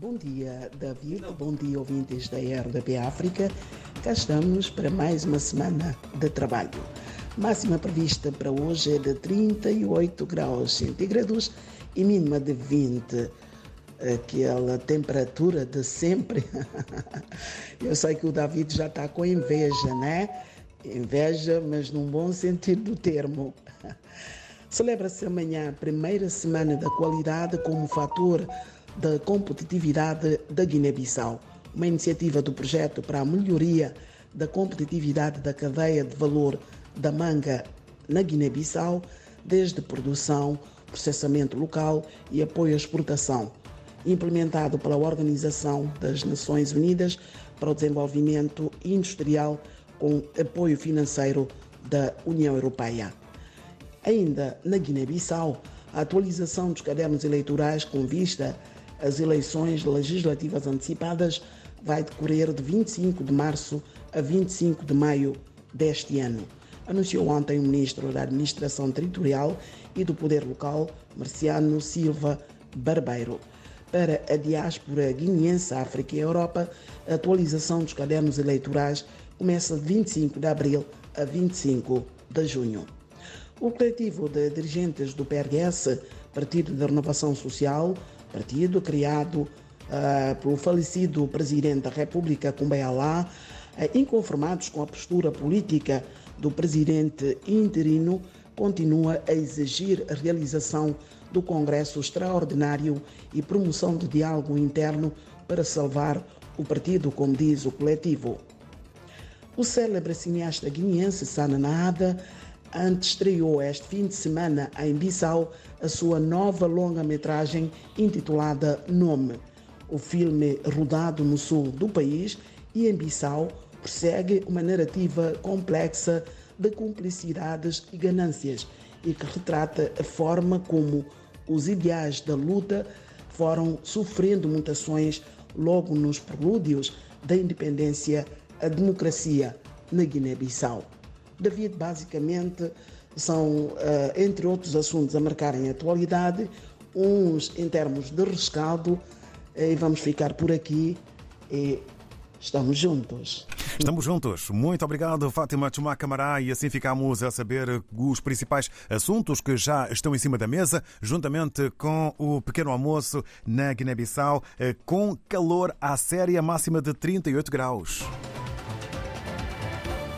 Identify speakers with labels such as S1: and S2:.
S1: Bom dia, David. Bom dia, ouvintes da RDP África. Cá estamos para mais uma semana de trabalho. Máxima prevista para hoje é de 38 graus centígrados e mínima de 20. Aquela temperatura de sempre. Eu sei que o David já está com inveja, né? Inveja, mas num bom sentido do termo. Celebra-se amanhã a primeira semana da qualidade como fator da competitividade da Guiné-Bissau, uma iniciativa do projeto para a melhoria da competitividade da cadeia de valor da manga na Guiné-Bissau, desde produção, processamento local e apoio à exportação, implementado pela Organização das Nações Unidas para o Desenvolvimento Industrial com apoio financeiro da União Europeia. Ainda na Guiné-Bissau, a atualização dos cadernos eleitorais com vista as eleições legislativas antecipadas vai decorrer de 25 de março a 25 de maio deste ano, anunciou ontem o ministro da Administração Territorial e do Poder Local, Marciano Silva Barbeiro. Para a diáspora guineense, África e Europa, a atualização dos cadernos eleitorais começa de 25 de abril a 25 de junho. O coletivo de dirigentes do PRS, Partido da Renovação Social, partido criado uh, pelo falecido presidente da República, Kumbayalá, uh, inconformados com a postura política do presidente interino, continua a exigir a realização do Congresso Extraordinário e promoção de diálogo interno para salvar o partido, como diz o coletivo. O célebre cineasta guineense Sana Nada estreou este fim de semana em Bissau a sua nova longa-metragem intitulada Nome. O filme, rodado no sul do país e em Bissau, persegue uma narrativa complexa de cumplicidades e ganâncias e que retrata a forma como os ideais da luta foram sofrendo mutações logo nos prelúdios da independência à democracia na Guiné-Bissau. David, basicamente, são, eh, entre outros assuntos a marcarem a atualidade, uns em termos de rescaldo, eh, e vamos ficar por aqui e estamos juntos.
S2: Estamos juntos. Muito obrigado, Fátima Chumá Camará. E assim ficamos a saber os principais assuntos que já estão em cima da mesa, juntamente com o pequeno almoço na Guiné-Bissau, eh, com calor à séria máxima de 38 graus.